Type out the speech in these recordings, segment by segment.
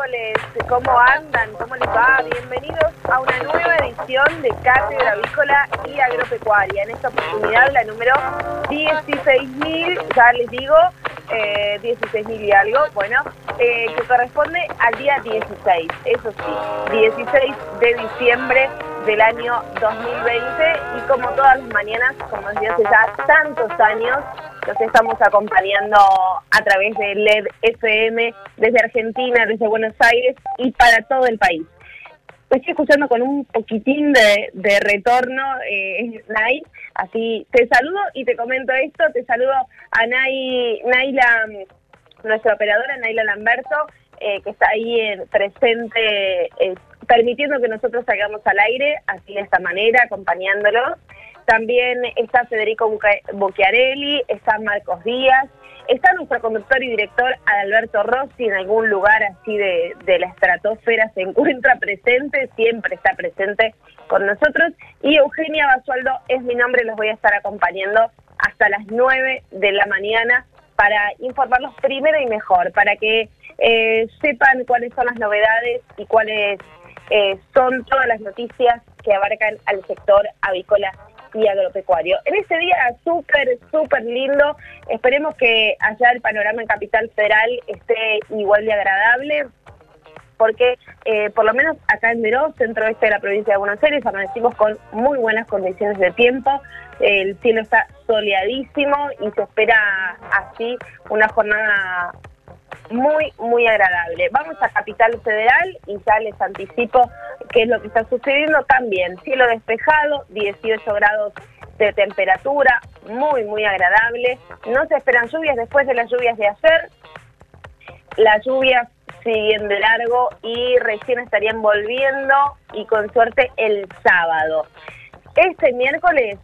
Miércoles. ¿Cómo andan? ¿Cómo les va? Bienvenidos a una nueva edición de Cátedra Avícola y Agropecuaria. En esta oportunidad, la número 16.000, ya les digo, eh, 16.000 y algo, bueno, eh, que corresponde al día 16, eso sí, 16 de diciembre del año 2020 y como todas las mañanas, como desde hace ya tantos años, nos estamos acompañando a través de LED FM desde Argentina, desde Buenos Aires y para todo el país. Estoy escuchando con un poquitín de, de retorno, eh, Nay, así te saludo y te comento esto, te saludo a Nay, Naila, nuestra operadora, Naila Lamberto, eh, que está ahí en, presente, eh, permitiendo que nosotros salgamos al aire, así de esta manera, acompañándolos. También está Federico Bocchiarelli, está Marcos Díaz, está nuestro conductor y director Alberto Rossi en algún lugar así de, de, la estratosfera, se encuentra presente, siempre está presente con nosotros. Y Eugenia Basualdo es mi nombre, los voy a estar acompañando hasta las 9 de la mañana para informarlos primero y mejor, para que eh, sepan cuáles son las novedades y cuáles eh, son todas las noticias que abarcan al sector avícola y agropecuario. En este día súper, súper lindo, esperemos que allá el panorama en Capital Federal esté igual de agradable, porque eh, por lo menos acá en Meró, centro este de la provincia de Buenos Aires, amanecimos con muy buenas condiciones de tiempo, el cielo está soleadísimo y se espera así una jornada muy, muy agradable. Vamos a Capital Federal y ya les anticipo qué es lo que está sucediendo también. Cielo despejado, 18 grados de temperatura, muy, muy agradable. No se esperan lluvias después de las lluvias de ayer. Las lluvias siguen de largo y recién estarían volviendo y con suerte el sábado. Este miércoles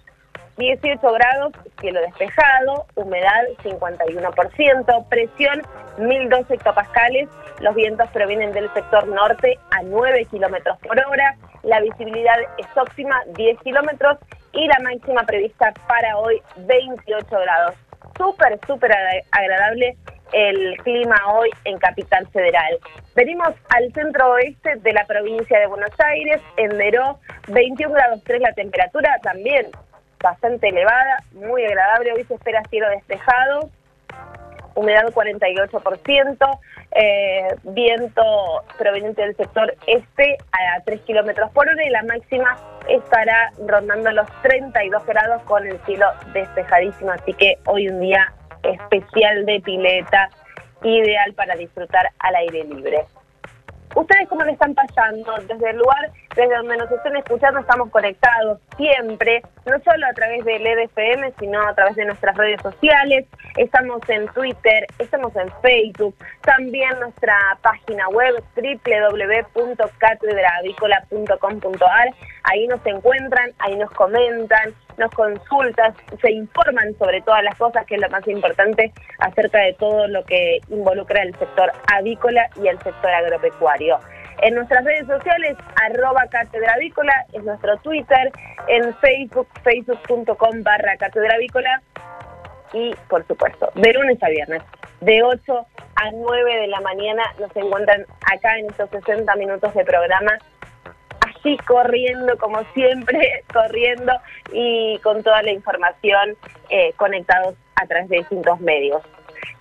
18 grados, cielo despejado, humedad 51%, presión 1012 hectopascales, los vientos provienen del sector norte a 9 kilómetros por hora, la visibilidad es óptima 10 kilómetros y la máxima prevista para hoy 28 grados. Súper, súper agradable el clima hoy en Capital Federal. Venimos al centro oeste de la provincia de Buenos Aires, en Meró, 21 grados 3 la temperatura, también bastante elevada, muy agradable. Hoy se espera cielo despejado, humedad 48%, eh, viento proveniente del sector este a 3 kilómetros por hora y la máxima estará rondando los 32 grados con el cielo despejadísimo. Así que hoy un día especial de pileta, ideal para disfrutar al aire libre. ¿Ustedes cómo le están pasando? Desde el lugar desde donde nos estén escuchando estamos conectados siempre, no solo a través del EDFM, sino a través de nuestras redes sociales. Estamos en Twitter, estamos en Facebook, también nuestra página web www.catedravícola.com.ar. Ahí nos encuentran, ahí nos comentan, nos consultan, se informan sobre todas las cosas, que es lo más importante acerca de todo lo que involucra el sector avícola y el sector agropecuario. En nuestras redes sociales, arroba catedravícola, es nuestro Twitter, en Facebook, facebook.com barra catedravícola y, por supuesto, de lunes a viernes, de 8 a 9 de la mañana nos encuentran acá en estos 60 minutos de programa corriendo como siempre, corriendo y con toda la información eh, conectados a través de distintos medios.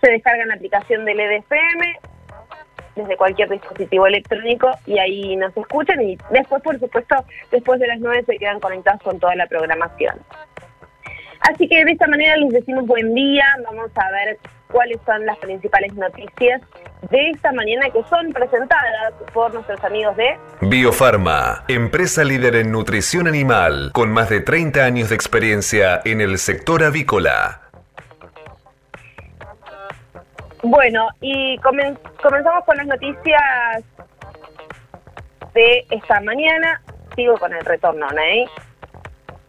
Se descargan la aplicación del EDFM, desde cualquier dispositivo electrónico y ahí nos escuchan y después, por supuesto, después de las 9 se quedan conectados con toda la programación. Así que de esta manera les decimos buen día, vamos a ver cuáles son las principales noticias de esta mañana que son presentadas por nuestros amigos de Biofarma, empresa líder en nutrición animal, con más de 30 años de experiencia en el sector avícola. Bueno, y comenzamos con las noticias de esta mañana. Sigo con el retorno, ¿no?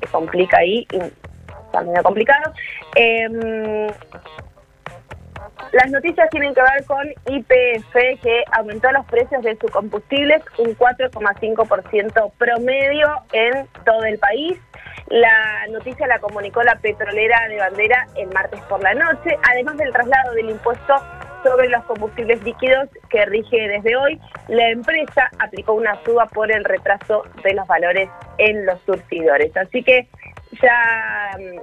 Se complica ahí, está medio complicado. Eh, las noticias tienen que ver con IPF, que aumentó los precios de sus combustibles un 4,5% promedio en todo el país. La noticia la comunicó la petrolera de bandera el martes por la noche, además del traslado del impuesto sobre los combustibles líquidos que rige desde hoy, la empresa aplicó una suba por el retraso de los valores en los surtidores. Así que ya mm,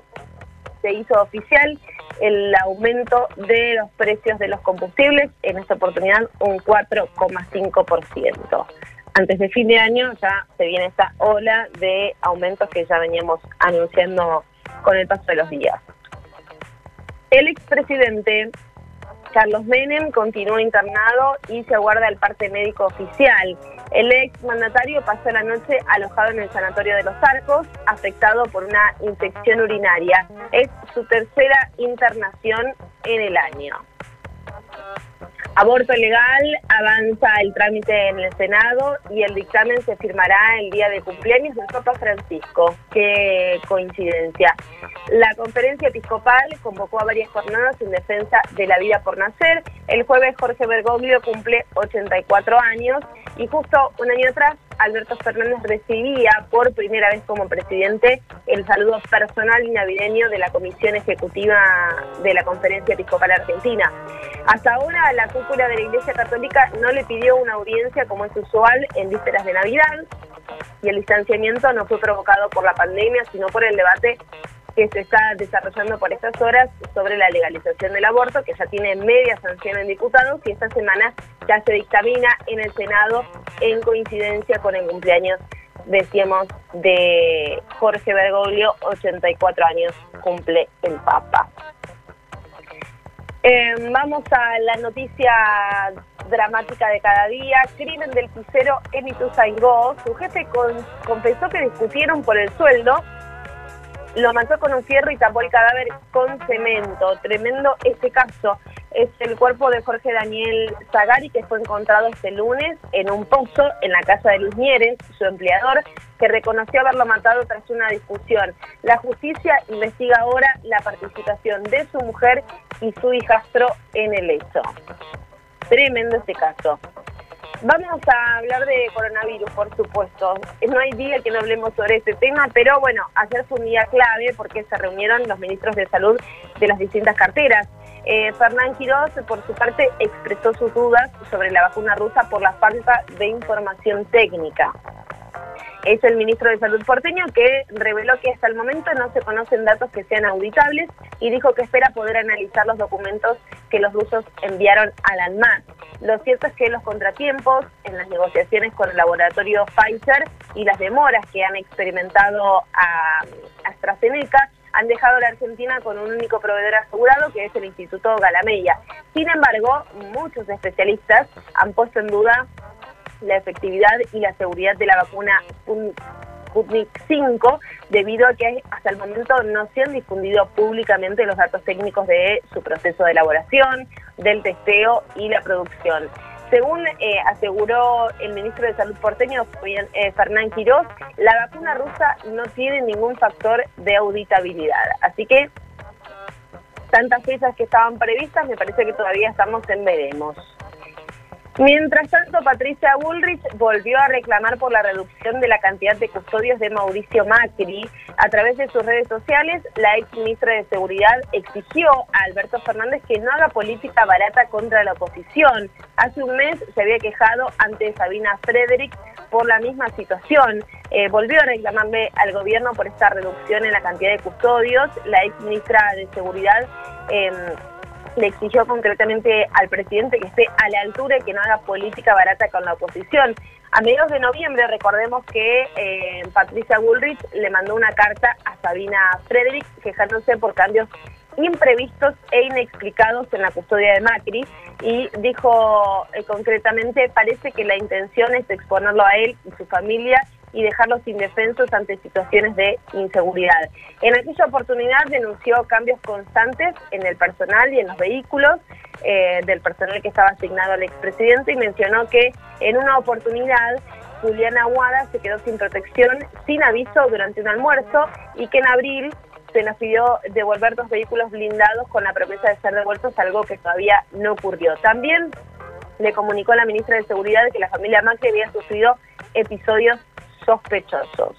se hizo oficial el aumento de los precios de los combustibles, en esta oportunidad un 4,5%. Antes de fin de año ya se viene esta ola de aumentos que ya veníamos anunciando con el paso de los días. El expresidente Carlos Menem continúa internado y se aguarda el parte médico oficial. El ex mandatario pasó la noche alojado en el sanatorio de los Arcos, afectado por una infección urinaria. Es su tercera internación en el año. Aborto legal, avanza el trámite en el Senado y el dictamen se firmará el día de cumpleaños del Papa Francisco. Qué coincidencia. La conferencia episcopal convocó a varias jornadas en defensa de la vida por nacer. El jueves Jorge Bergoglio cumple 84 años y justo un año atrás Alberto Fernández recibía por primera vez como presidente el saludo personal y navideño de la Comisión Ejecutiva de la Conferencia Episcopal Argentina. Hasta ahora la cúpula de la Iglesia Católica no le pidió una audiencia como es usual en vísperas de Navidad y el distanciamiento no fue provocado por la pandemia, sino por el debate que se está desarrollando por estas horas sobre la legalización del aborto, que ya tiene media sanción en diputados y esta semana ya se dictamina en el Senado en coincidencia con el cumpleaños, decíamos, de Jorge Bergoglio, 84 años cumple el Papa. Eh, vamos a la noticia dramática de cada día. Crimen del pisero en Ituzaingó. Su jefe confesó que discutieron por el sueldo lo mató con un fierro y tapó el cadáver con cemento. Tremendo este caso. Es el cuerpo de Jorge Daniel Zagari que fue encontrado este lunes en un pozo en la casa de Luis Mieres, su empleador, que reconoció haberlo matado tras una discusión. La justicia investiga ahora la participación de su mujer y su hijastro en el hecho. Tremendo este caso. Vamos a hablar de coronavirus, por supuesto. No hay día que no hablemos sobre este tema, pero bueno, ayer fue un día clave porque se reunieron los ministros de salud de las distintas carteras. Eh, Fernán Quiroz, por su parte, expresó sus dudas sobre la vacuna rusa por la falta de información técnica es el ministro de Salud porteño que reveló que hasta el momento no se conocen datos que sean auditables y dijo que espera poder analizar los documentos que los rusos enviaron al ANMAT. Lo cierto es que los contratiempos en las negociaciones con el laboratorio Pfizer y las demoras que han experimentado a AstraZeneca han dejado a la Argentina con un único proveedor asegurado, que es el Instituto Galameya. Sin embargo, muchos especialistas han puesto en duda la efectividad y la seguridad de la vacuna Sputnik 5, debido a que hasta el momento no se han difundido públicamente los datos técnicos de su proceso de elaboración, del testeo y la producción. Según eh, aseguró el ministro de Salud porteño, eh, Fernán Quiroz, la vacuna rusa no tiene ningún factor de auditabilidad. Así que tantas fechas que estaban previstas, me parece que todavía estamos en veremos. Mientras tanto, Patricia Bullrich volvió a reclamar por la reducción de la cantidad de custodios de Mauricio Macri. A través de sus redes sociales, la ex ministra de Seguridad exigió a Alberto Fernández que no haga política barata contra la oposición. Hace un mes se había quejado ante Sabina Frederick por la misma situación. Eh, volvió a reclamarle al gobierno por esta reducción en la cantidad de custodios. La ex ministra de Seguridad... Eh, le exigió concretamente al presidente que esté a la altura y que no haga política barata con la oposición. A mediados de noviembre, recordemos que eh, Patricia Bullrich le mandó una carta a Sabina Frederick quejándose por cambios imprevistos e inexplicados en la custodia de Macri y dijo eh, concretamente, parece que la intención es exponerlo a él y su familia y dejarlos indefensos ante situaciones de inseguridad. En aquella oportunidad denunció cambios constantes en el personal y en los vehículos eh, del personal que estaba asignado al expresidente y mencionó que en una oportunidad Juliana Aguada se quedó sin protección, sin aviso durante un almuerzo y que en abril se nos pidió devolver dos vehículos blindados con la promesa de ser devueltos, algo que todavía no ocurrió. También le comunicó a la ministra de Seguridad que la familia Macri había sufrido episodios sospechosos.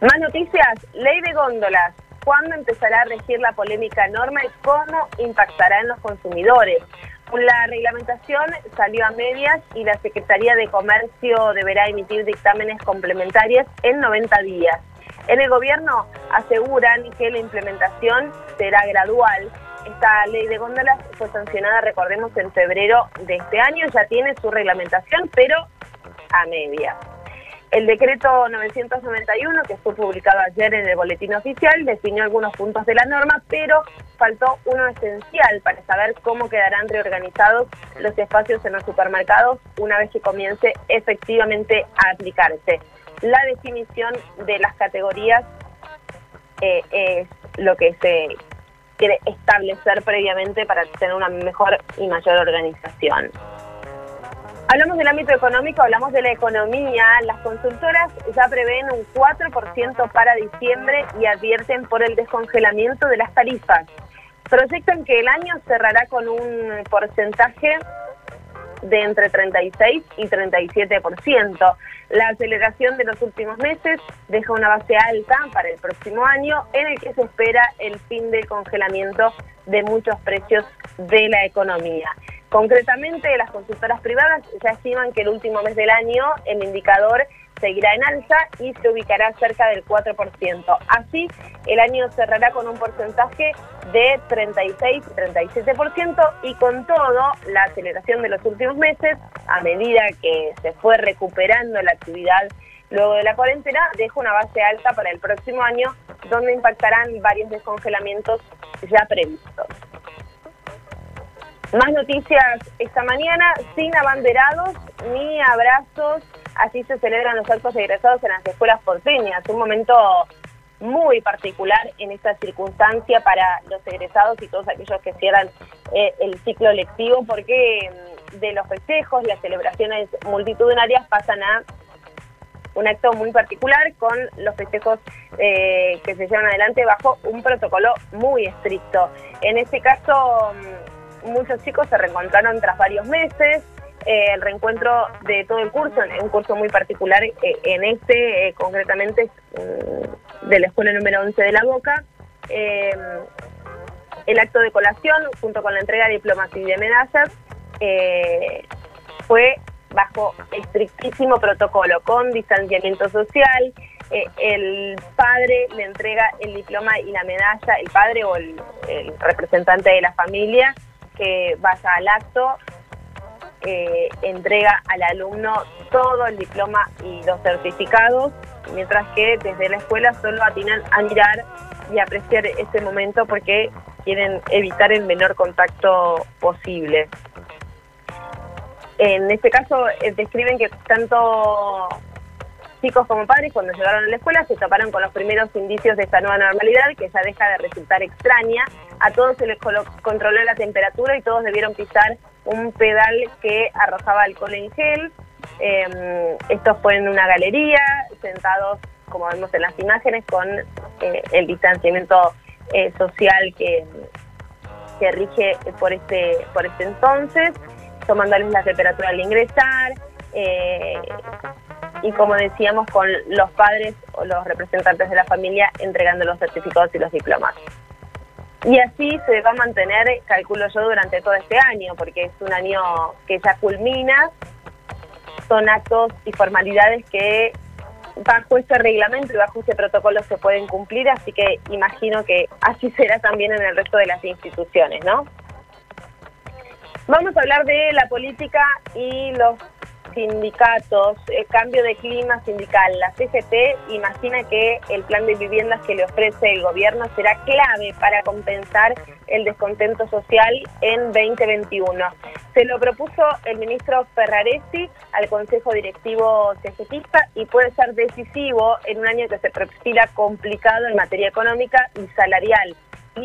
Más noticias, ley de góndolas. ¿Cuándo empezará a regir la polémica norma y cómo impactará en los consumidores? La reglamentación salió a medias y la Secretaría de Comercio deberá emitir dictámenes complementarios en 90 días. En el gobierno aseguran que la implementación será gradual. Esta ley de góndolas fue sancionada, recordemos, en febrero de este año, ya tiene su reglamentación, pero a medias. El decreto 991, que fue publicado ayer en el boletín oficial, definió algunos puntos de la norma, pero faltó uno esencial para saber cómo quedarán reorganizados los espacios en los supermercados una vez que comience efectivamente a aplicarse. La definición de las categorías eh, es lo que se quiere establecer previamente para tener una mejor y mayor organización. Hablamos del ámbito económico, hablamos de la economía. Las consultoras ya prevén un 4% para diciembre y advierten por el descongelamiento de las tarifas. Proyectan que el año cerrará con un porcentaje de entre 36 y 37%. La aceleración de los últimos meses deja una base alta para el próximo año en el que se espera el fin del congelamiento de muchos precios de la economía. Concretamente, las consultoras privadas ya estiman que el último mes del año el indicador seguirá en alza y se ubicará cerca del 4%. Así, el año cerrará con un porcentaje de 36-37% y con todo, la aceleración de los últimos meses, a medida que se fue recuperando la actividad luego de la cuarentena, deja una base alta para el próximo año, donde impactarán varios descongelamientos ya previstos. Más noticias esta mañana, sin abanderados ni abrazos, así se celebran los actos egresados en las escuelas porteñas, un momento muy particular en esta circunstancia para los egresados y todos aquellos que cierran eh, el ciclo lectivo, porque mm, de los festejos, las celebraciones multitudinarias pasan a un acto muy particular con los festejos eh, que se llevan adelante bajo un protocolo muy estricto. En este caso mm, muchos chicos se reencontraron tras varios meses. Eh, el reencuentro de todo el curso, un curso muy particular eh, en este, eh, concretamente mm, de la escuela número 11 de La Boca. el acto de colación, junto con la entrega de diplomas y de medallas, fue bajo estrictísimo protocolo, con distanciamiento social. el padre le entrega el diploma y la medalla, el padre o el representante de la familia, que vaya al acto, eh, entrega al alumno todo el diploma y los certificados, mientras que desde la escuela solo atinan a mirar y apreciar ese momento porque quieren evitar el menor contacto posible. En este caso eh, describen que tanto chicos como padres cuando llegaron a la escuela se toparon con los primeros indicios de esta nueva normalidad que ya deja de resultar extraña. A todos se les controló la temperatura y todos debieron pisar un pedal que arrojaba alcohol en gel. Em, esto fue en una galería, sentados, como vemos en las imágenes, con eh, el distanciamiento eh, social que, que rige por este, por este entonces, tomándoles la temperatura al ingresar. Eh, y como decíamos con los padres o los representantes de la familia entregando los certificados y los diplomas. Y así se va a mantener, calculo yo, durante todo este año, porque es un año que ya culmina, son actos y formalidades que bajo este reglamento y bajo este protocolo se pueden cumplir, así que imagino que así será también en el resto de las instituciones, ¿no? Vamos a hablar de la política y los sindicatos, el cambio de clima sindical. La CGT imagina que el plan de viviendas que le ofrece el gobierno será clave para compensar el descontento social en 2021. Se lo propuso el ministro Ferraresi al Consejo Directivo CGTista y puede ser decisivo en un año que se perfila complicado en materia económica y salarial.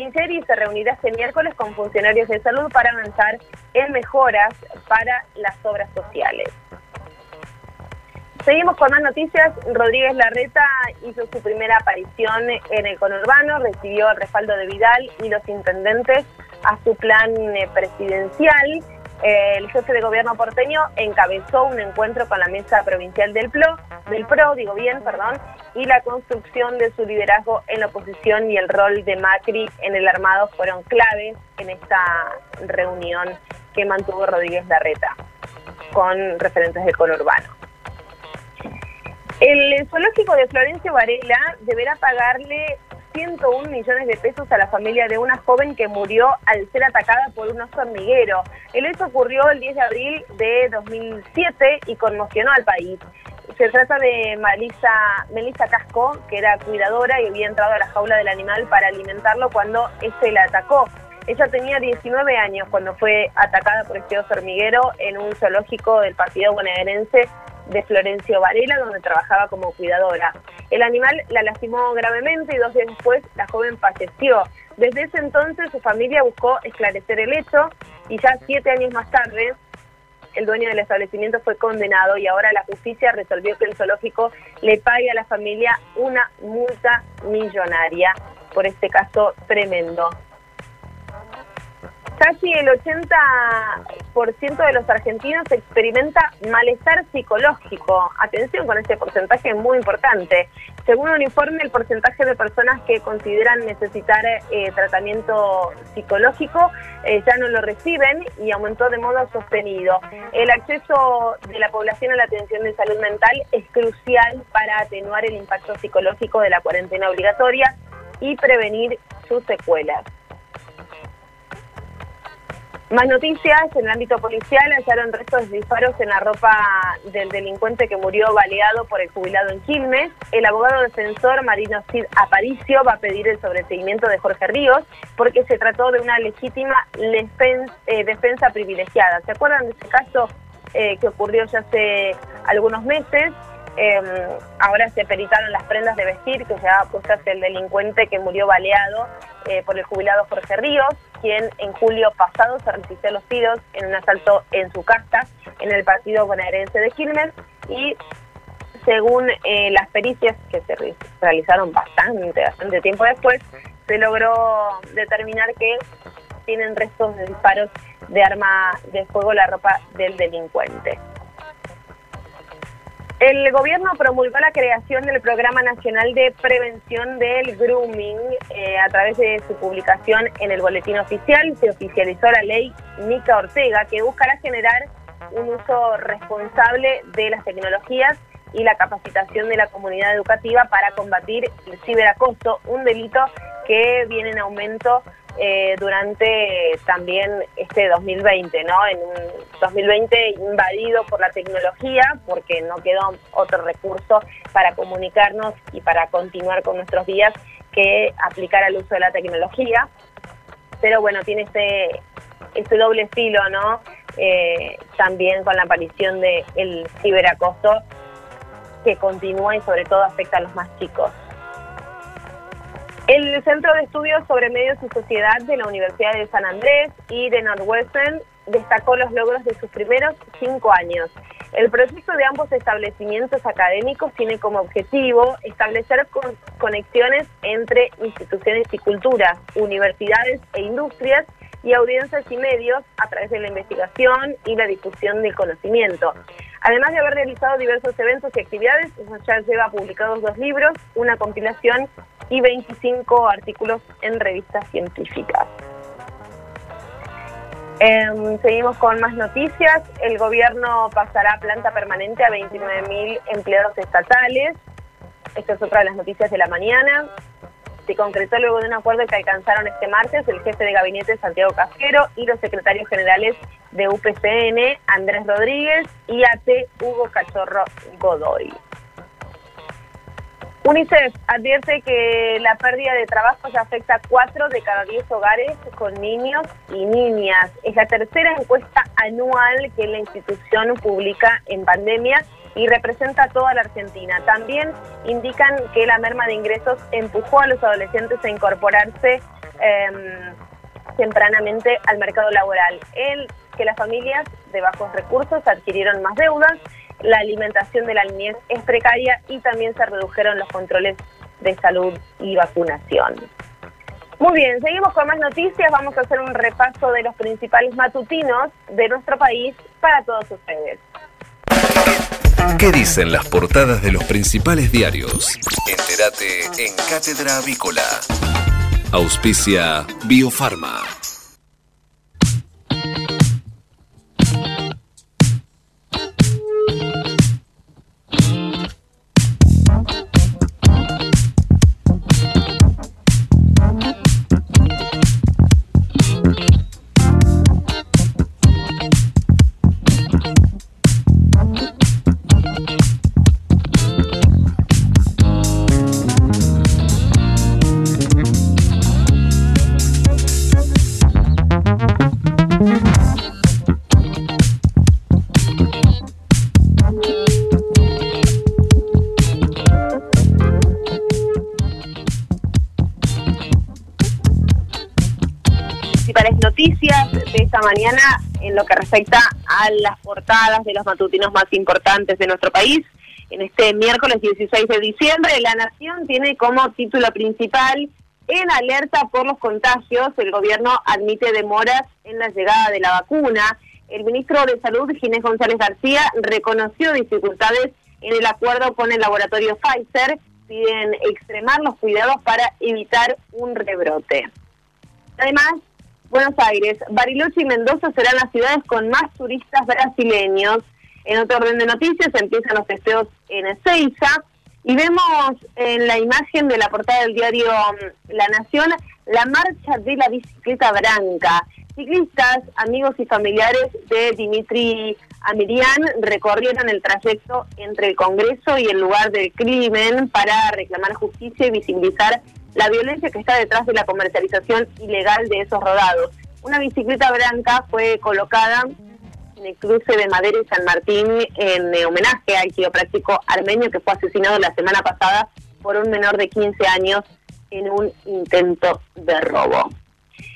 Inseri se reunirá este miércoles con funcionarios de salud para avanzar en mejoras para las obras sociales. Seguimos con más noticias. Rodríguez Larreta hizo su primera aparición en el conurbano, recibió el respaldo de Vidal y los intendentes a su plan eh, presidencial. El jefe de gobierno porteño encabezó un encuentro con la mesa provincial del PRO, del PRO, digo bien, perdón, y la construcción de su liderazgo en la oposición y el rol de Macri en el armado fueron claves en esta reunión que mantuvo Rodríguez Larreta con referentes del conurbano. El zoológico de Florencio Varela deberá pagarle 101 millones de pesos a la familia de una joven que murió al ser atacada por un oso hormiguero. El hecho ocurrió el 10 de abril de 2007 y conmocionó al país. Se trata de Melissa, Melissa Casco, que era cuidadora y había entrado a la jaula del animal para alimentarlo cuando este la atacó. Ella tenía 19 años cuando fue atacada por este oso hormiguero en un zoológico del partido bonaerense de Florencio Varela, donde trabajaba como cuidadora. El animal la lastimó gravemente y dos días después la joven falleció. Desde ese entonces su familia buscó esclarecer el hecho y ya siete años más tarde el dueño del establecimiento fue condenado y ahora la justicia resolvió que el zoológico le pague a la familia una multa millonaria por este caso tremendo. Casi el 80% de los argentinos experimenta malestar psicológico. Atención con este porcentaje muy importante. Según un informe, el porcentaje de personas que consideran necesitar eh, tratamiento psicológico eh, ya no lo reciben y aumentó de modo sostenido. El acceso de la población a la atención de salud mental es crucial para atenuar el impacto psicológico de la cuarentena obligatoria y prevenir sus secuelas. Más noticias, en el ámbito policial hallaron restos de disparos en la ropa del delincuente que murió baleado por el jubilado en Quilmes. El abogado defensor Marino Cid Aparicio va a pedir el sobreseimiento de Jorge Ríos porque se trató de una legítima eh, defensa privilegiada. ¿Se acuerdan de ese caso eh, que ocurrió ya hace algunos meses? Em, ahora se peritaron las prendas de vestir que llevaba puestas el delincuente que murió baleado eh, por el jubilado Jorge Ríos, quien en julio pasado se resistió los tiros en un asalto en su casa en el partido bonaerense de Quilmes y según eh, las pericias que se realizaron bastante, bastante tiempo después, se logró determinar que tienen restos de disparos de arma de fuego la ropa del delincuente. El gobierno promulgó la creación del Programa Nacional de Prevención del Grooming eh, a través de su publicación en el Boletín Oficial. Se oficializó la ley Mica Ortega, que buscará generar un uso responsable de las tecnologías y la capacitación de la comunidad educativa para combatir el ciberacoso, un delito que viene en aumento eh, durante también este 2020, ¿no? En un 2020 invadido por la tecnología, porque no quedó otro recurso para comunicarnos y para continuar con nuestros días que aplicar al uso de la tecnología. Pero bueno, tiene este, este doble estilo, ¿no? Eh, también con la aparición del el ciberacoso que continúa y sobre todo afecta a los más chicos. El Centro de Estudios sobre Medios y Sociedad de la Universidad de San Andrés y de Northwestern destacó los logros de sus primeros cinco años. El proceso de ambos establecimientos académicos tiene como objetivo establecer conexiones entre instituciones y culturas, universidades e industrias y audiencias y medios a través de la investigación y la difusión del conocimiento. Además de haber realizado diversos eventos y actividades, ya lleva publicados dos libros, una compilación y 25 artículos en revistas científicas. Em, seguimos con más noticias. El gobierno pasará planta permanente a 29.000 empleados estatales. Esta es otra de las noticias de la mañana. se concretó luego de un acuerdo que alcanzaron este martes el jefe de gabinete Santiago Casquero y los secretarios generales de UPCN, Andrés Rodríguez, y AT, Hugo Cachorro Godoy. UNICEF advierte que la pérdida de trabajo ya afecta a 4 de cada 10 hogares con niños y niñas. Es la tercera encuesta anual que la institución publica en pandemia y representa a toda la Argentina. También indican que la merma de ingresos empujó a los adolescentes a incorporarse em, tempranamente al mercado laboral. El que las familias de bajos recursos adquirieron más deudas la alimentación de la niñez es precaria y también se redujeron los controles de salud y vacunación. Muy bien, seguimos con más noticias. Vamos a hacer un repaso de los principales matutinos de nuestro país para todos ustedes. ¿Qué dicen las portadas de los principales diarios? Entérate en Cátedra Avícola. Auspicia Biofarma. Mañana en lo que respecta a las portadas de los matutinos más importantes de nuestro país. En este miércoles 16 de diciembre, La Nación tiene como título principal en alerta por los contagios, el gobierno admite demoras en la llegada de la vacuna. El ministro de Salud, Ginés González García, reconoció dificultades en el acuerdo con el laboratorio Pfizer. Piden extremar los cuidados para evitar un rebrote. Además, Buenos Aires, Bariloche y Mendoza serán las ciudades con más turistas brasileños. En otro orden de noticias empiezan los testeos en Ezeiza y vemos en la imagen de la portada del diario mm, La Nación la marcha de la bicicleta branca. Ciclistas, amigos y familiares de Dimitri Amirian recorrieron el trayecto entre el Congreso y el lugar del crimen para reclamar justicia y visibilizar la violencia que está detrás de la comercialización ilegal de esos rodados. Una bicicleta blanca fue colocada en el cruce de Madera y San Martín en homenaje al quiropráctico armenio que fue asesinado la semana pasada por un menor de 15 años en un intento de robo.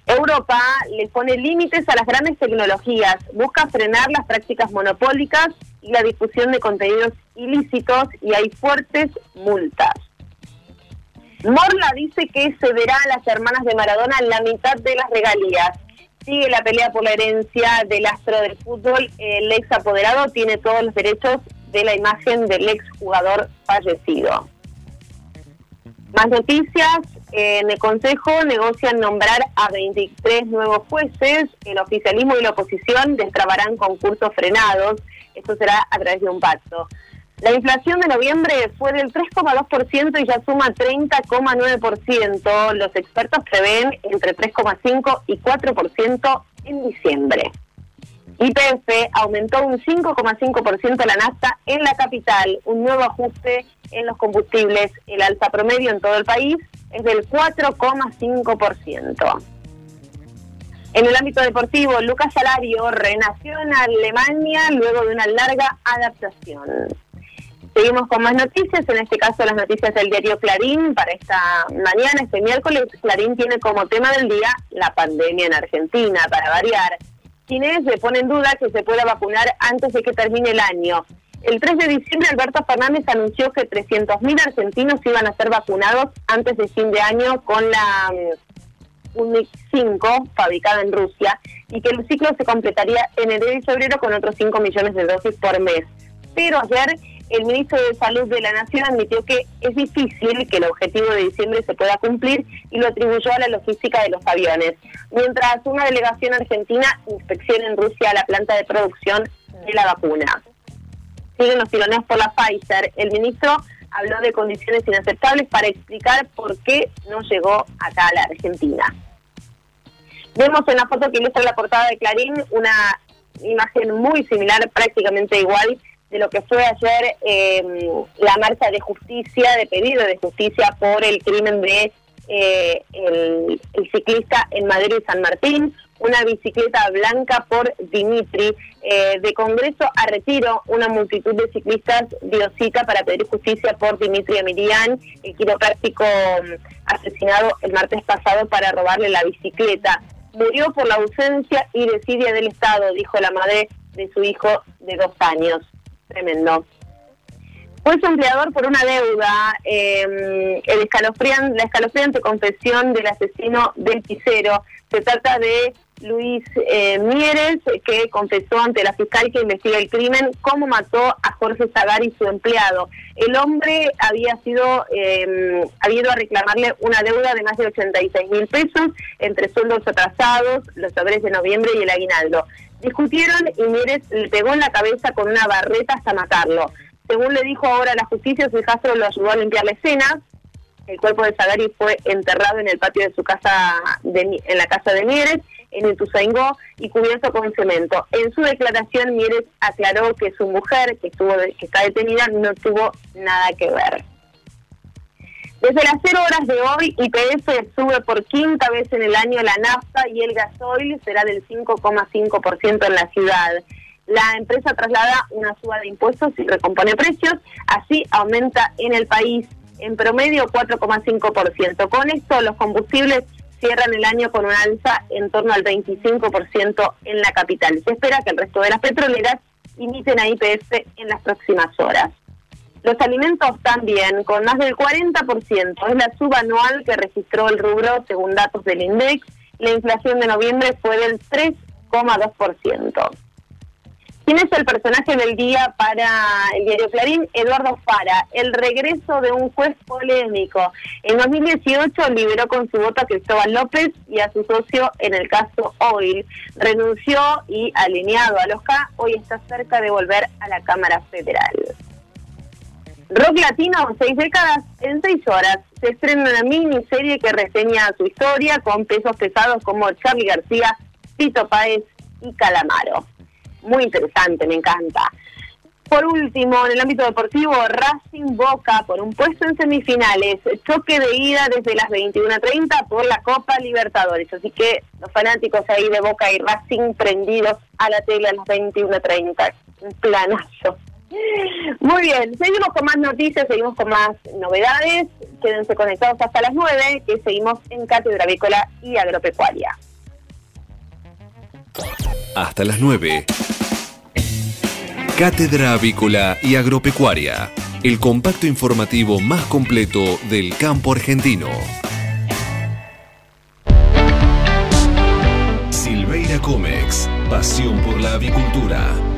Europa le pone límites a las grandes tecnologías, busca frenar las prácticas monopólicas y la difusión de contenidos ilícitos y hay fuertes multas. Morla dice que cederá a las hermanas de Maradona la mitad de las regalías. Sigue la pelea por la herencia del astro del fútbol. El ex apoderado tiene todos los derechos de la imagen del ex jugador fallecido. Más noticias. En el Consejo negocian nombrar a 23 nuevos jueces. El oficialismo y la oposición destrabarán concursos frenados. Esto será a través de un pacto. La inflación de noviembre fue del 3,2% y ya suma 30,9%. Los expertos prevén entre 3,5 y 4% en diciembre. YPF aumentó un 5,5% la nafta en la capital, un nuevo ajuste en los combustibles. El alza promedio en todo el país es del 4,5%. En el ámbito deportivo, Lucas Salario renació en Alemania luego de una larga adaptación. Seguimos con más noticias, en este caso las noticias del diario Clarín para esta mañana, este miércoles. Clarín tiene como tema del día la pandemia en Argentina, para variar. Quienes le pone en duda que se pueda vacunar antes de que termine el año. El 3 de diciembre Alberto Fernández anunció que 300.000 argentinos iban a ser vacunados antes de fin de año con la mm, 5 fabricada en Rusia y que el ciclo se completaría en enero y febrero con otros 5 millones de dosis por mes. Pero ayer el ministro de Salud de la Nación admitió que es difícil que el objetivo de diciembre se pueda cumplir y lo atribuyó a la logística de los aviones. Mientras una delegación argentina inspecciona en Rusia la planta de producción de la vacuna. Siguen los tironeos por la Pfizer. El ministro habló de condiciones inaceptables para explicar por qué no llegó acá a la Argentina. Vemos en la foto que ilustra la portada de Clarín una imagen muy similar, prácticamente igual, de lo que fue ayer eh, la marcha de justicia, de pedido de justicia por el crimen de eh, el, ciclista en Madrid y San Martín, una bicicleta blanca por Dimitri. Eh, de Congreso a Retiro, una multitud de ciclistas dio cita para pedir justicia por Dimitri Emilian, el quiropráctico mm, asesinado el martes pasado para robarle la bicicleta. Murió por la ausencia y desidia del Estado, dijo la madre de su hijo de dos años. Tremendo. Fue su empleador por una deuda, eh, el la escalofriante confesión del asesino del Picero. Se trata de Luis eh, Mieres, que confesó ante la fiscal que investiga el crimen cómo mató a Jorge Zagari, su empleado. El hombre había sido, eh, ido a reclamarle una deuda de más de 86 mil pesos entre sueldos atrasados, los sobres de noviembre y el aguinaldo. Discutieron y Mieres le pegó en la cabeza con una barreta hasta matarlo. Según le dijo ahora la justicia, su hijastro lo ayudó a limpiar la escena. El cuerpo de Zagari fue enterrado en el patio de su casa, en la casa de Mieres, en Ituzaingó, y cubierto con cemento. En su declaración, Mieres aclaró que su mujer, que, estuvo que está detenida, no tuvo nada que ver. Desde las 0 horas de hoy, IPF sube por quinta vez en el año la nafta y el gasoil será del 5,5% en la ciudad. La empresa traslada una suba de impuestos y recompone precios, así aumenta en el país en promedio 4,5%. Con esto los combustibles cierran el año con un alza en torno al 25% en la capital. Se espera que el resto de las petroleras imiten a IPF en las próximas horas. Los alimentos también, con más del 40%, es la suba anual que registró el rubro según datos del INDEX. La inflación de noviembre fue del 3,2%. ¿Quién es el personaje del día para el diario Clarín? Eduardo Fara, el regreso de un juez polémico. En 2018 liberó con su voto a Cristóbal López y a su socio en el caso Oil. Renunció y alineado a los K, hoy está cerca de volver a la Cámara Federal. Rock Latino, seis décadas en seis horas. Se estrena una miniserie que reseña su historia con pesos pesados como Charlie García, Tito Páez y Calamaro. Muy interesante, me encanta. Por último, en el ámbito deportivo, Racing Boca por un puesto en semifinales. Choque de ida desde las 21.30 por la Copa Libertadores. Así que los fanáticos ahí de Boca y Racing prendidos a la tele a las 21.30. Un planazo. Muy bien, seguimos con más noticias, seguimos con más novedades. Quédense conectados hasta las 9, que seguimos en Cátedra Avícola y Agropecuaria. Hasta las 9. Cátedra Avícola y Agropecuaria, el compacto informativo más completo del campo argentino. Silveira Comex, pasión por la avicultura.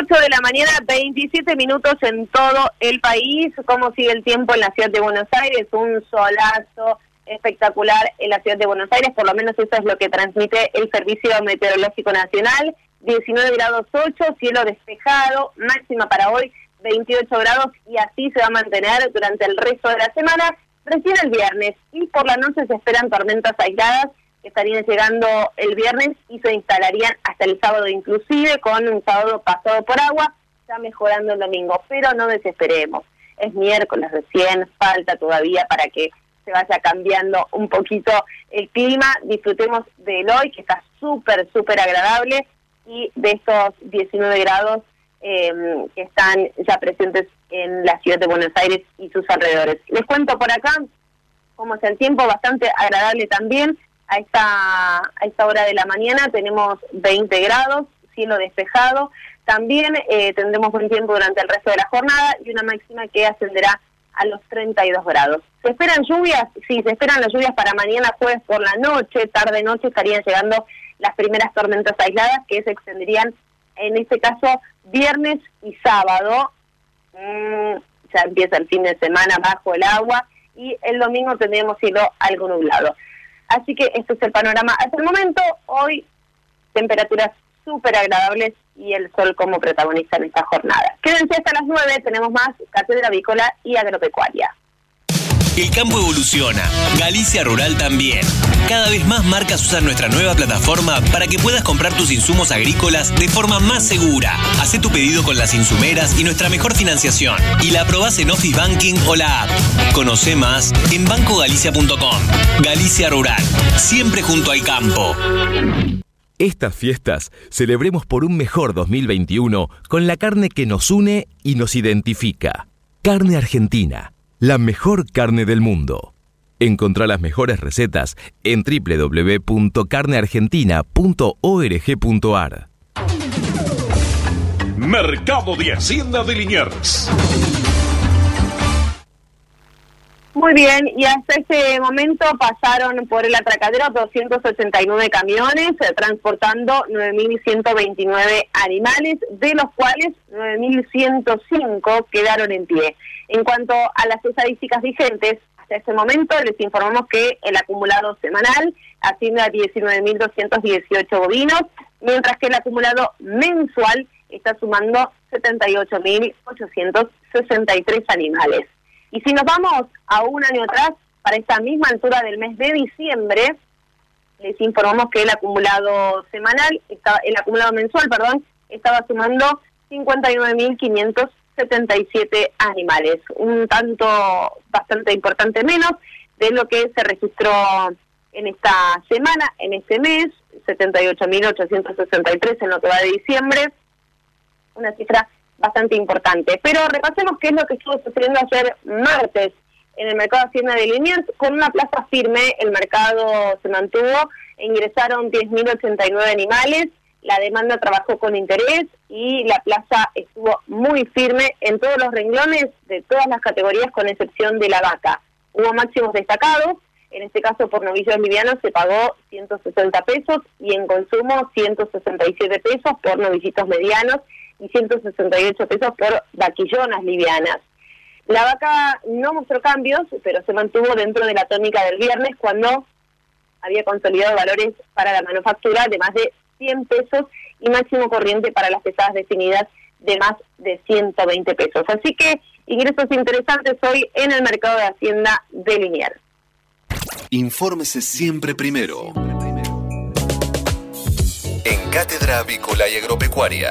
8 de la mañana, 27 minutos en todo el país. ¿Cómo sigue el tiempo en la ciudad de Buenos Aires? Un solazo espectacular en la ciudad de Buenos Aires, por lo menos eso es lo que transmite el Servicio Meteorológico Nacional. 19 grados 8, cielo despejado, máxima para hoy 28 grados y así se va a mantener durante el resto de la semana. Recién el viernes y por la noche se esperan tormentas aisladas estarían llegando el viernes y se instalarían hasta el sábado inclusive, con un sábado pasado por agua, ya mejorando el domingo, pero no desesperemos. Es miércoles recién, falta todavía para que se vaya cambiando un poquito el clima. Disfrutemos del hoy, que está súper, súper agradable, y de estos 19 grados em, que están ya presentes en la ciudad de Buenos Aires y sus alrededores. Les cuento por acá cómo es el tiempo, bastante agradable también. A esta, a esta hora de la mañana tenemos 20 grados, cielo despejado. también eh, tendremos buen tiempo durante el resto de la jornada y una máxima que ascenderá a los 32 grados. ¿Se esperan lluvias? Sí, se esperan las lluvias para mañana jueves por la noche, tarde-noche estarían llegando las primeras tormentas aisladas que se extenderían en este caso viernes y sábado. Mm, ya empieza el fin de semana bajo el agua y el domingo tendremos cielo algo nublado. Así que este es el panorama hasta el momento. Hoy temperaturas súper agradables y el sol como protagonista en esta jornada. Quédense hasta las 9, tenemos más Cátedra Avícola y Agropecuaria. El campo evoluciona, Galicia Rural también. Cada vez más marcas usan nuestra nueva plataforma para que puedas comprar tus insumos agrícolas de forma más segura. Haz tu pedido con las insumeras y nuestra mejor financiación. Y la aprobás en Office Banking o la app. Conoce más en bancogalicia.com. Galicia Rural, siempre junto al campo. Estas fiestas celebremos por un mejor 2021 con la carne que nos une y nos identifica. Carne Argentina, la mejor carne del mundo. Encontrá las mejores recetas en www.carneargentina.org.ar. Mercado de Hacienda de Liniers. Muy bien, y hasta este momento pasaron por el atracadero 289 camiones eh, transportando 9.129 animales, de los cuales 9.105 quedaron en pie. En cuanto a las estadísticas vigentes, hasta este momento les informamos que el acumulado semanal asciende a 19.218 bovinos, mientras que el acumulado mensual está sumando 78.863 animales. Y si nos vamos a un año atrás, para esta misma altura del mes de diciembre, les informamos que el acumulado semanal, el acumulado mensual, perdón, estaba sumando 59.577 animales, un tanto bastante importante menos de lo que se registró en esta semana, en este mes, 78.863 en lo que va de diciembre, una cifra bastante importante. Pero repasemos qué es lo que estuvo sucediendo ayer martes en el mercado de Hacienda de Liniers. Con una plaza firme, el mercado se mantuvo, ingresaron 10.089 animales, la demanda trabajó con interés y la plaza estuvo muy firme en todos los renglones de todas las categorías, con excepción de la vaca. Hubo máximos destacados, en este caso por novillos livianos se pagó 160 pesos y en consumo 167 pesos por novillitos medianos y 168 pesos por vaquillonas livianas. La vaca no mostró cambios, pero se mantuvo dentro de la tónica del viernes cuando había consolidado valores para la manufactura de más de 100 pesos y máximo corriente para las pesadas definidas de más de 120 pesos. Así que ingresos interesantes hoy en el mercado de Hacienda de Liniers. Infórmese siempre primero. En Cátedra Avícola y Agropecuaria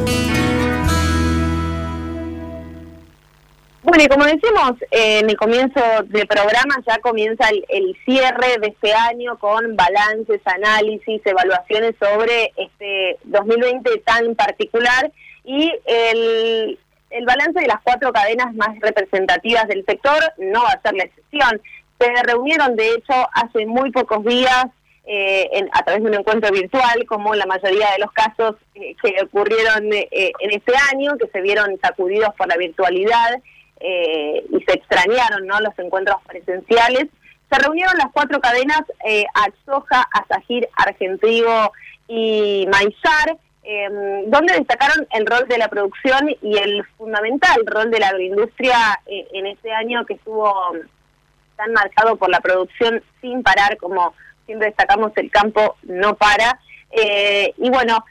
Bueno, y como decimos en el comienzo del programa, ya comienza el, cierre de este año con balances, análisis, evaluaciones sobre este 2020 tan particular y el, el balance de las cuatro cadenas más representativas del sector no va a ser la excepción. Se reunieron, de hecho, hace muy pocos días eh, en, a través de un encuentro virtual, como la mayoría de los casos eh, que ocurrieron eh, en este año, que se vieron sacudidos por la virtualidad eh, y se extrañaron ¿no? los encuentros presenciales. Se reunieron las cuatro cadenas, eh, Axoja, Asagir, Argentrigo y Maizar, em, donde destacaron el rol de la producción y el fundamental rol de la agroindustria eh, en este año que estuvo tan marcado por la producción sin parar, como siempre destacamos, el campo no para. Eh, y bueno,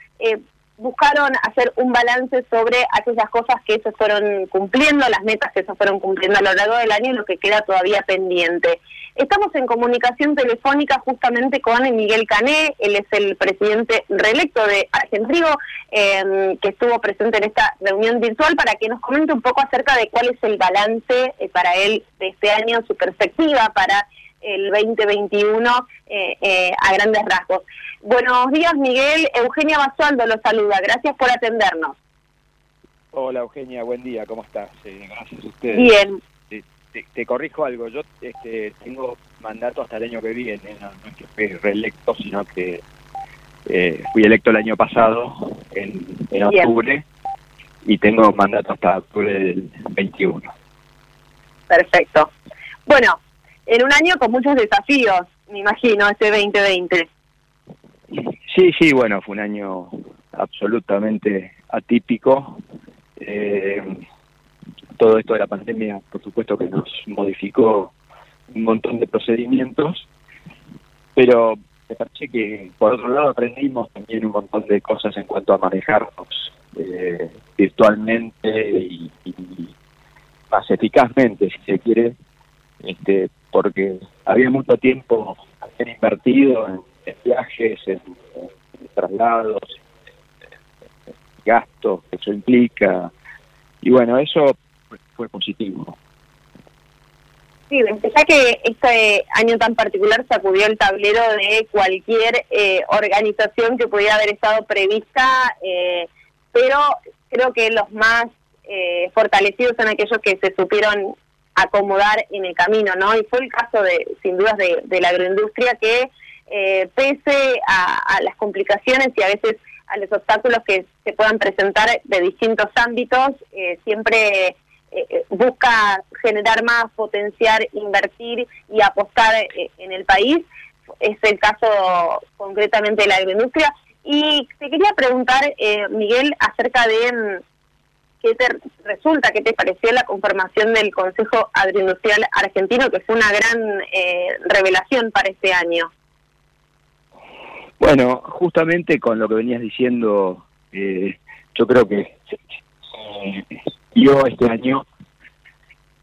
buscaron hacer un balance sobre aquellas cosas que se fueron cumpliendo, las metas que se fueron cumpliendo a lo largo del año y lo que queda todavía pendiente. Estamos en comunicación telefónica justamente con Miguel Cané, él es el presidente reelecto de Argentrigo, eh, que estuvo presente en esta reunión virtual para que nos comente un poco acerca de cuál es el balance eh, para él de este año, su perspectiva para el 2021 eh, eh, a grandes rasgos. Buenos días, Miguel. Eugenia Basualdo lo saluda. Gracias por atendernos. Hola, Eugenia. Buen día. ¿Cómo estás? Eh, gracias a ustedes. Bien. Te, corrijo algo. Yo este, tengo mandato hasta el año que viene. No, es que fui reelecto, sino que fui electo el año pasado, en, en octubre, y tengo mandato hasta octubre del 21. Perfecto. Bueno, en un año con muchos desafíos, me imagino, este 2020. Sí, sí, bueno, fue un año absolutamente atípico. Eh, todo esto de la pandemia, por supuesto que nos modificó un montón de procedimientos, pero me parece que por otro lado aprendimos también un montón de cosas en cuanto a manejarnos eh, virtualmente y, y, más eficazmente, si se quiere, este, porque había mucho tiempo haber invertido en, viajes, en, traslados, en, gastos que eso implica. Y bueno, eso fue positivo. Sí, ya que este año tan particular sacudió el tablero de cualquier eh, organización que pudiera haber estado prevista, eh, pero creo que los más eh, fortalecidos son aquellos que se supieron acomodar en el camino, ¿no? Y fue el caso de, sin dudas, de, la agroindustria que eh, pese a, las complicaciones y a veces a los obstáculos que se puedan presentar de distintos ámbitos, eh, siempre eh, busca generar más, potenciar, invertir y apostar en el país. Es el caso concretamente de la agroindustria. Y te quería preguntar, Miguel, acerca de ¿Qué te resulta? ¿Qué te pareció la conformación del Consejo Agroindustrial Argentino, que fue una gran eh, revelación para este año? Bueno, justamente con lo que venías diciendo, eh, yo creo que yo este año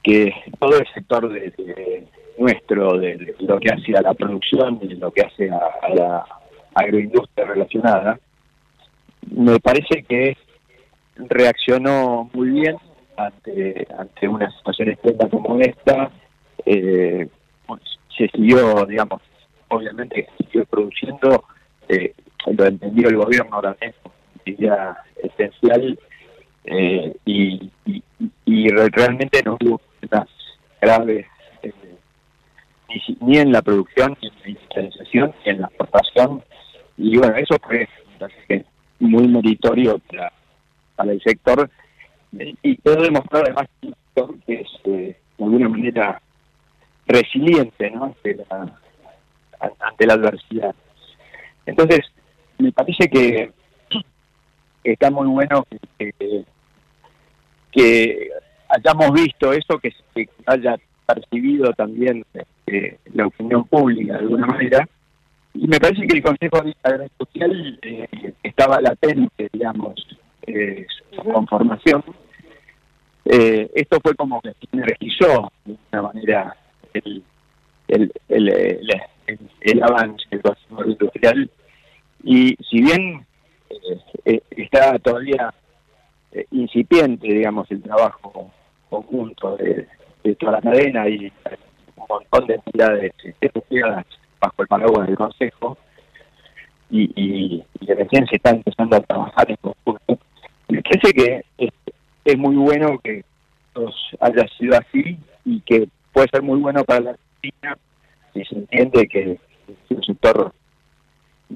que todo el sector de, nuestro, de, lo que hace a la producción y lo que hace a la agroindustria relacionada, me parece que reaccionó muy bien ante, ante una situación extrema como esta. Eh, pues, se siguió, digamos, obviamente siguió produciendo, eh, lo entendió el gobierno ahora mismo, sería esencial eh, y, y, realmente no hubo problemas graves eh, ni, en la producción, ni en la industrialización, ni en la exportación. Y bueno, eso fue muy meritorio para para el sector y puedo demostrar además que es eh, de alguna manera resiliente ¿no? ante, la, adversidad. Entonces, me parece que está muy bueno que, que, hayamos visto eso, que se haya percibido también eh, la opinión pública de alguna manera. Y me parece que el Consejo de Social eh, estaba latente, digamos, eh, su conformación, eh, esto fue como que energizó de una manera el, el, el, el, avance del Consejo industrial. Y si bien eh, está todavía incipiente, digamos, el trabajo conjunto de, toda la cadena y un montón de entidades estudiadas bajo el paraguas del Consejo y, y, y recién se está empezando a trabajar en conjunto me parece que es, muy bueno que haya sido así y que puede ser muy bueno para la Argentina si se entiende que es el sector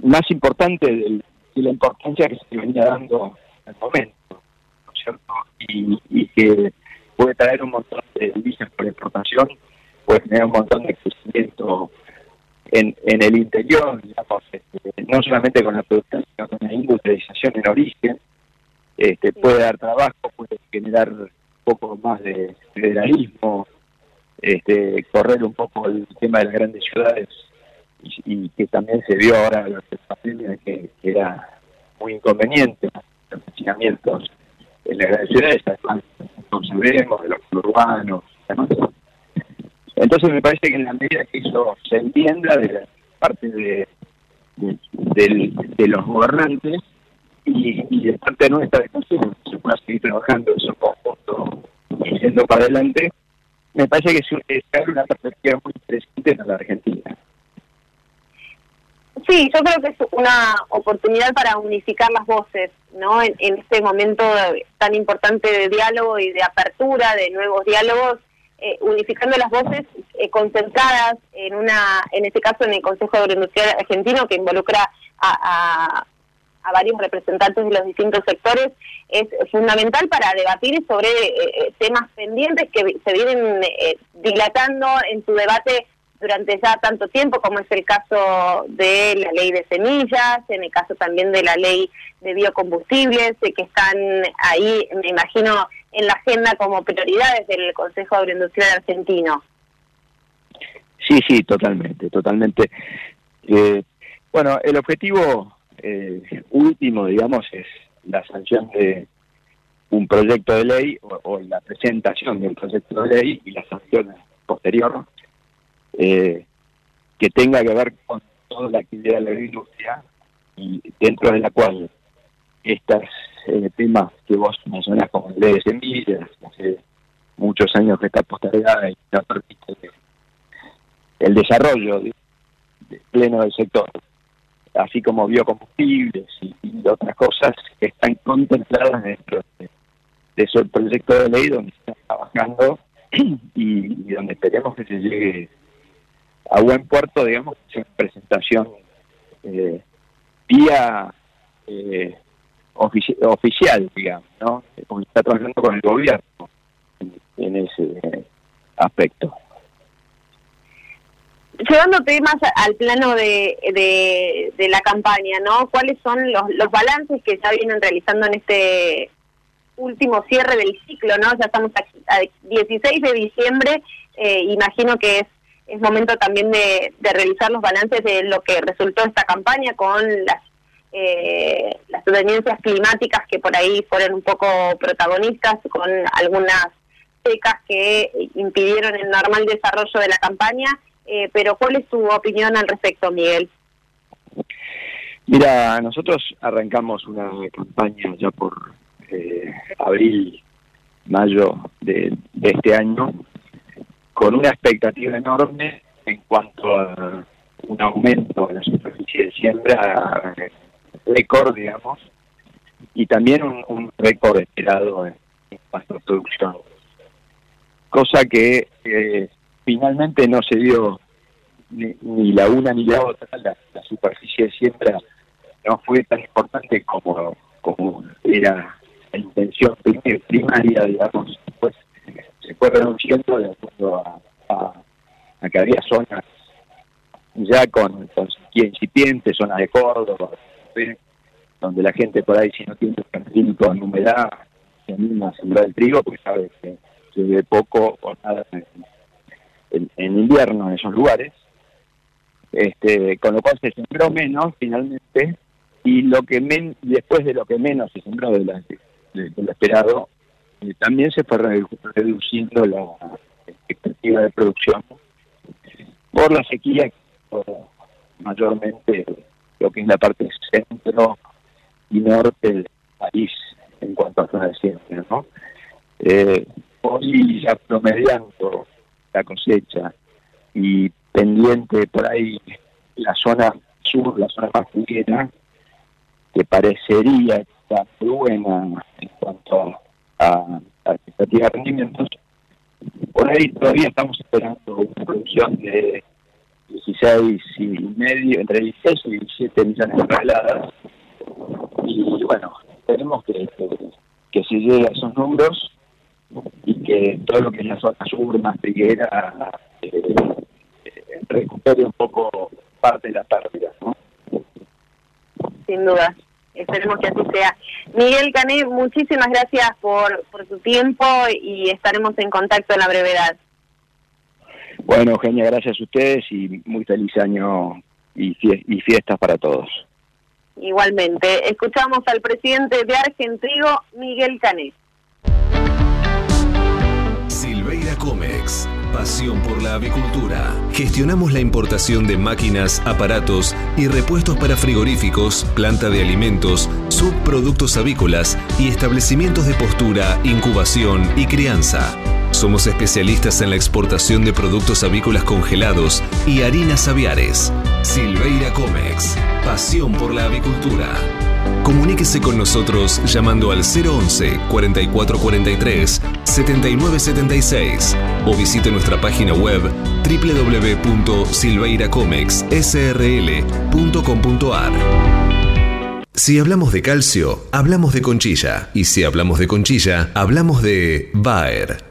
más importante de, la importancia que se venía dando el momento, ¿no es cierto? Y, que puede traer un montón de divisas por exportación, puede tener un montón de crecimiento en, en el interior, digamos, este, no solamente con la producción, sino con la industrialización en origen, este, puede dar trabajo, puede generar un poco más de federalismo, este, correr un poco el tema de las grandes ciudades y, que también se vio ahora la pandemia que, era muy inconveniente empecinamientos en la gran ciudad, no sabemos, de los urbanos, demás. Entonces me parece que en la medida que eso se entienda de la parte de, de, los gobernantes y, de parte nuestra de se pueda seguir trabajando en su conjunto y yendo para adelante, me parece que abre una perspectiva muy interesante en la Argentina. Sí, yo creo que es una oportunidad para unificar las voces, ¿no? En, este momento tan importante de diálogo y de apertura de nuevos diálogos, eh, unificando las voces eh, concentradas en una, en este caso en el Consejo Agroindustrial Argentino que involucra a, a, varios representantes de los distintos sectores, es fundamental para debatir sobre eh, temas pendientes que se vienen dilatando en su debate durante ya tanto tiempo, como es el caso de la ley de semillas, en el caso también de la ley de biocombustibles, que están ahí, me imagino, en la agenda como prioridades del Consejo Agroindustrial Argentino. Sí, sí, totalmente, totalmente. Eh, bueno, el objetivo eh, último, digamos, es la sanción de un proyecto de ley o, la presentación de un proyecto de ley y la sanción posterior eh, que tenga que ver con toda la actividad de la agroindustria y dentro de la cual estos eh, temas que vos mencionás como el de semillas, hace muchos años que está postergada y no permite el desarrollo pleno del sector, así como biocombustibles y, otras cosas que están contempladas dentro de, de ese proyecto de ley donde se está trabajando y donde esperemos que se llegue a buen puerto, digamos, una presentación eh, vía eh, oficial, digamos, ¿no? Porque está trabajando con el gobierno en, ese aspecto. Llevándote más al plano de, de, la campaña, ¿no? ¿Cuáles son los, los balances que ya vienen realizando en este último cierre del ciclo, ¿no? Ya estamos a, 16 de diciembre, eh, imagino que es es momento también de, revisar los balances de lo que resultó esta campaña con las eh, las tendencias climáticas que por ahí fueron un poco protagonistas, con algunas secas que impidieron el normal desarrollo de la campaña. Eh, pero ¿cuál es tu opinión al respecto, Miguel? Mira, nosotros arrancamos una campaña ya por eh, abril, mayo de este año, con una expectativa enorme en cuanto a un aumento en la superficie de siembra récord, digamos, y también un, récord esperado en, cuanto a producción. Cosa que eh, finalmente no se dio ni, la una ni la otra, la, superficie de siembra no fue tan importante como, como era la intención primaria, digamos, pues se fue reduciendo de acuerdo a, a, que había zonas ya con, con incipientes, zonas de Córdoba, donde la gente por ahí si no tiene un en humedad se anima a sembrar el trigo porque sabe que se ve poco o nada en, invierno en esos lugares. Este, con lo cual se sembró menos finalmente y lo que men después de lo que menos se sembró de, de lo esperado también se fue reduciendo la expectativa de producción por la sequía, mayormente lo que es la parte centro y norte del país en cuanto a zona de siembra, ¿no? Eh, hoy ya promediando la cosecha y pendiente por ahí la zona sur, la zona más que parecería estar buena en cuanto a a, expectativa de rendimientos. Por ahí todavía estamos esperando una producción de 16 y medio, entre 16 y 17 millones de toneladas. Y bueno, tenemos que, que, se llegue a esos números y que todo lo que es la zona sur más triguera eh, recupere un poco parte de la pérdida, ¿no? Sin duda. Esperemos que así sea. Miguel Cané, muchísimas gracias por, por tu tiempo y estaremos en contacto en la brevedad. Bueno, Eugenia, gracias a ustedes y muy feliz año y, fiestas para todos. igualmente. Escuchamos al presidente de Argentrigo, Miguel Canet. Silveira Comex. Pasión por la avicultura. Gestionamos la importación de máquinas, aparatos y repuestos para frigoríficos, planta de alimentos, subproductos avícolas y establecimientos de postura, incubación y crianza. Somos especialistas en la exportación de productos avícolas congelados y harinas aviares. Silveira Comex. Pasión por la avicultura. Comuníquese con nosotros llamando al 011 4443 7976 o visite nuestra página web www.silveiracomexsrl.com.ar. Si hablamos de calcio, hablamos de conchilla. Y si hablamos de conchilla, hablamos de Bayer.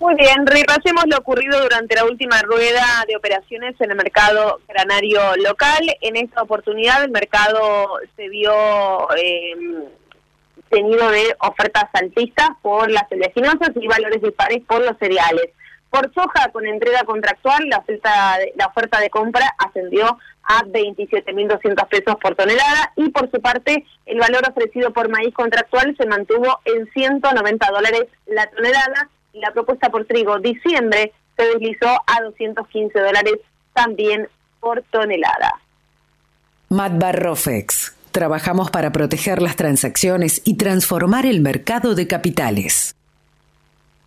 Muy bien, repasemos lo ocurrido durante la última rueda de operaciones en el mercado granario local. En esta oportunidad el mercado se vio eh, tenido de ofertas altistas por las oleaginosas y valores dispares por los cereales. Por soja, con entrega contractual, la oferta de, la oferta de compra ascendió a 27.200 pesos por tonelada y por su parte el valor ofrecido por maíz contractual se mantuvo en 190 dólares la tonelada y la propuesta por trigo diciembre se deslizó a 215 dólares también por tonelada. Matbarrofex. Trabajamos para proteger las transacciones y transformar el mercado de capitales.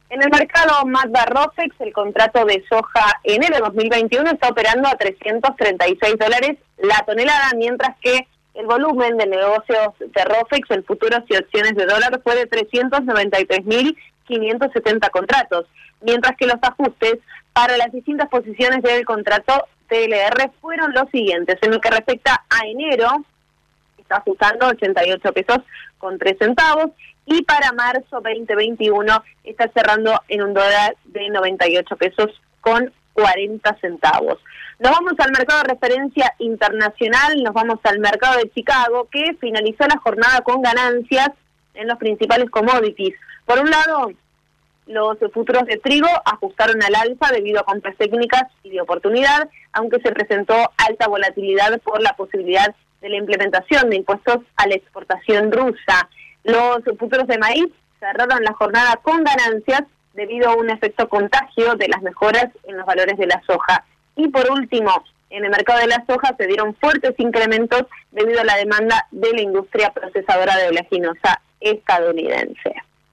En el mercado Matbarrofex, el contrato de soja enero 2021 está operando a 336 dólares la tonelada, mientras que el volumen de negocios de Rofex en futuros y opciones de dólar fue de 393.570 contratos, mientras que los ajustes para las distintas posiciones del contrato TLR fueron los siguientes. En lo que respecta a enero, está ajustando 88 pesos con 3 centavos y para marzo 2021 está cerrando en un dólar de 98 pesos con 40 centavos. Nos vamos al mercado de referencia internacional, nos vamos al mercado de Chicago, que finalizó la jornada con ganancias en los principales commodities. Por un lado, los futuros de trigo ajustaron al alza debido a compras técnicas y de oportunidad, aunque se presentó alta volatilidad por la posibilidad de la implementación de impuestos a la exportación rusa. Los futuros de maíz cerraron la jornada con ganancias debido a un efecto contagio de las mejoras en los valores de la soja. Y por último, en el mercado de la soja se dieron fuertes incrementos debido a la demanda de la industria procesadora de oleaginosa estadounidense.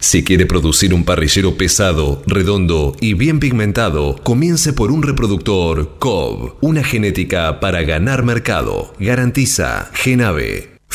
Si quiere producir un parrillero pesado, redondo y bien pigmentado, comience por un reproductor COB, una genética para ganar mercado. Garantiza Genave.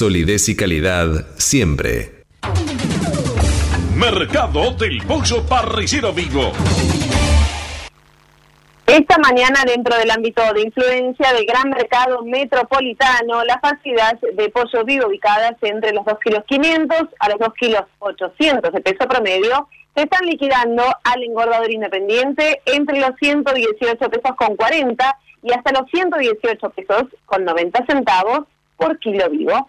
Solidez y calidad siempre. Mercado del Pollo Parrillero Vivo. Esta mañana, dentro del ámbito de influencia del gran mercado metropolitano, las facilidades de pollo vivo ubicadas entre los 2 kilos 500 a los 2 kilos 800 de peso promedio se están liquidando al engordador independiente entre los 118 pesos con 40 y hasta los 118 pesos con 90 centavos por kilo vivo.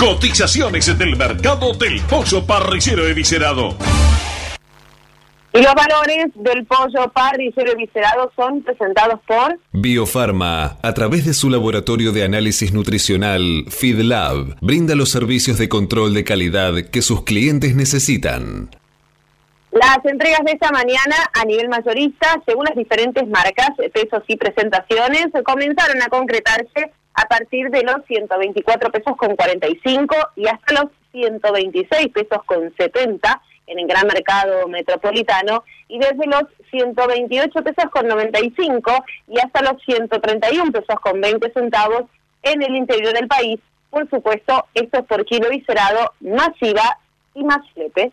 Cotizaciones del mercado del pollo parrillero eviscerado. Y los valores del pollo parrillero eviscerado son presentados por Biofarma, a través de su laboratorio de análisis nutricional FeedLab, brinda los servicios de control de calidad que sus clientes necesitan. Las entregas de esta mañana a nivel mayorista, según las diferentes marcas, pesos y presentaciones, comenzaron a concretarse a partir de los 124 pesos con 45 y hasta los 126 pesos con 70 en el gran mercado metropolitano y desde los 128 pesos con 95 y hasta los 131 pesos con 20 centavos en el interior del país. Por supuesto, esto es por kilo viscerado, masiva y más flete.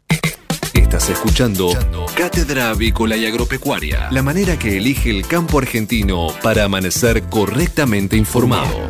Estás escuchando Cátedra Avícola y Agropecuaria, la manera que elige el campo argentino para amanecer correctamente informado.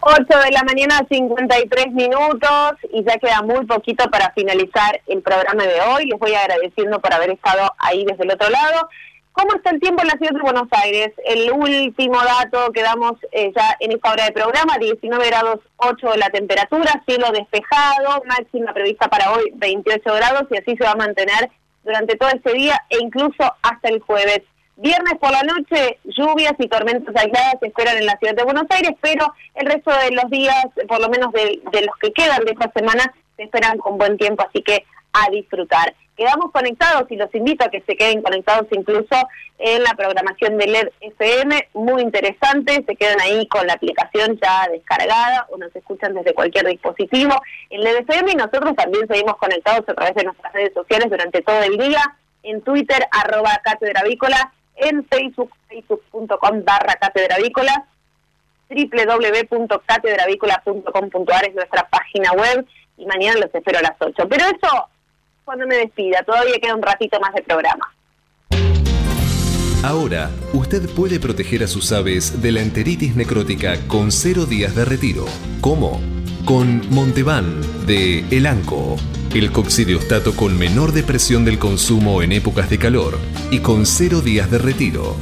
8 de la mañana, 53 minutos, y ya queda muy poquito para finalizar el programa de hoy. Les voy agradeciendo por haber estado ahí desde el otro lado. ¿Cómo está el tiempo en la ciudad de Buenos Aires? El último dato que damos eh, ya en esta hora de programa, 19 grados 8 de la temperatura, cielo despejado, máxima prevista para hoy 28 grados y así se va a mantener durante todo este día e incluso hasta el jueves. Viernes por la noche, lluvias y tormentas aisladas se esperan en la ciudad de Buenos Aires, pero el resto de los días, por lo menos de, los que quedan de esta semana, se esperan con buen tiempo, así que a disfrutar. Quedamos conectados y los invito a que se queden conectados incluso en la programación de LED FM, muy interesante, se quedan ahí con la aplicación ya descargada o nos escuchan desde cualquier dispositivo en LED FM y nosotros también seguimos conectados a través de nuestras redes sociales durante todo el día, en Twitter, arroba Cátedra en Facebook, facebook.com barra catedravícola, www.catedravícola.com.ar es nuestra página web y mañana los espero a las 8. Pero eso cuando me despida, todavía queda un ratito más de programa. Ahora, usted puede proteger a sus aves de la enteritis necrótica con cero días de retiro. ¿Cómo? Con Montevan de Elanco el coccidiostato con menor depresión del consumo en épocas de calor y con cero días de retiro.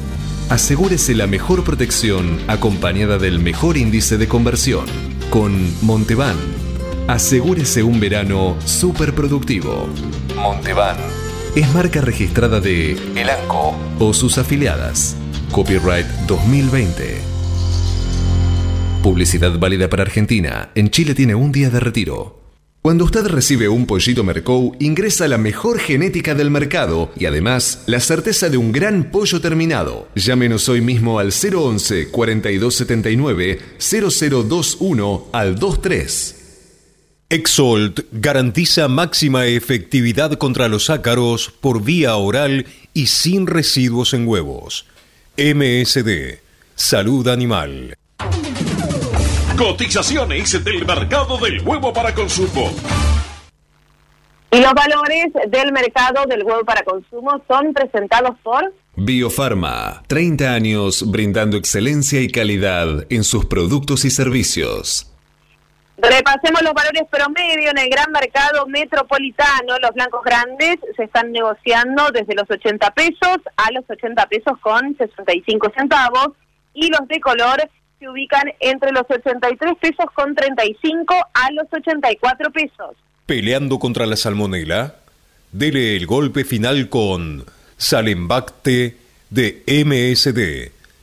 Asegúrese la mejor protección acompañada del mejor índice de conversión. Con Montevan, asegúrese un verano súper productivo. Montevan es marca registrada de Elanco o sus afiliadas. Copyright 2020. Publicidad válida para Argentina. En Chile tiene un día de retiro. Cuando usted recibe un pollito Mercou, ingresa la mejor genética del mercado y además la certeza de un gran pollo terminado. Llámenos hoy mismo al 011 4279 0021 al 23. Exolt garantiza máxima efectividad contra los ácaros por vía oral y sin residuos en huevos. MSD, Salud Animal. Cotizaciones del mercado del huevo para consumo. Y los valores del mercado del huevo para consumo son presentados por Biofarma, 30 años brindando excelencia y calidad en sus productos y servicios. Repasemos los valores promedio en el gran mercado metropolitano. Los blancos grandes se están negociando desde los 80 pesos a los 80 pesos con 65 centavos y los de color se ubican entre los 83 pesos con 35 a los 84 pesos. Peleando contra la salmonela, dele el golpe final con Salembacte de MSD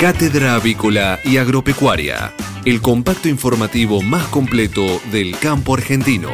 Cátedra Avícola y Agropecuaria, el compacto informativo más completo del campo argentino.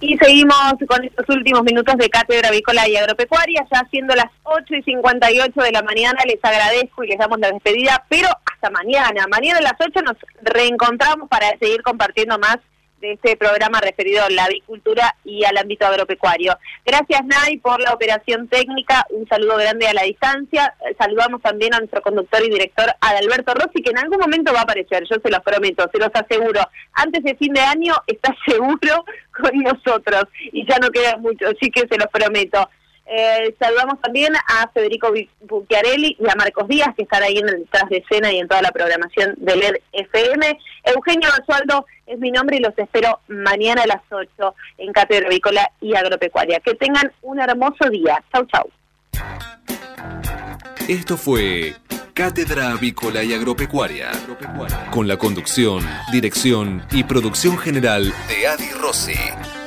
Y seguimos con estos últimos minutos de Cátedra Avícola y Agropecuaria, ya siendo las 8 y 58 de la mañana. Les agradezco y les damos la despedida, pero hasta mañana. Mañana a las 8 nos reencontramos para seguir compartiendo más de este programa referido a la avicultura y al ámbito agropecuario. Gracias, Nay, por la operación técnica. Un saludo grande a la distancia. Saludamos también a nuestro conductor y director Adalberto Rossi, que en algún momento va a aparecer, yo se los prometo, se los aseguro. Antes de fin de año está seguro con nosotros y ya no queda mucho, así que se los prometo. Eh, saludamos también a Federico Bucchiarelli y a Marcos Díaz, que están ahí en el tras de escena y en toda la programación de LED FM. Eugenio Basualdo es mi nombre y los espero mañana a las 8 en Cátedra Avícola y Agropecuaria. Que tengan un hermoso día. Chau, chau. Esto fue Cátedra Avícola y Agropecuaria, con la conducción, dirección y producción general de Adi Rossi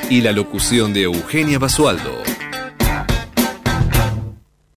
y la locución de Eugenia Basualdo.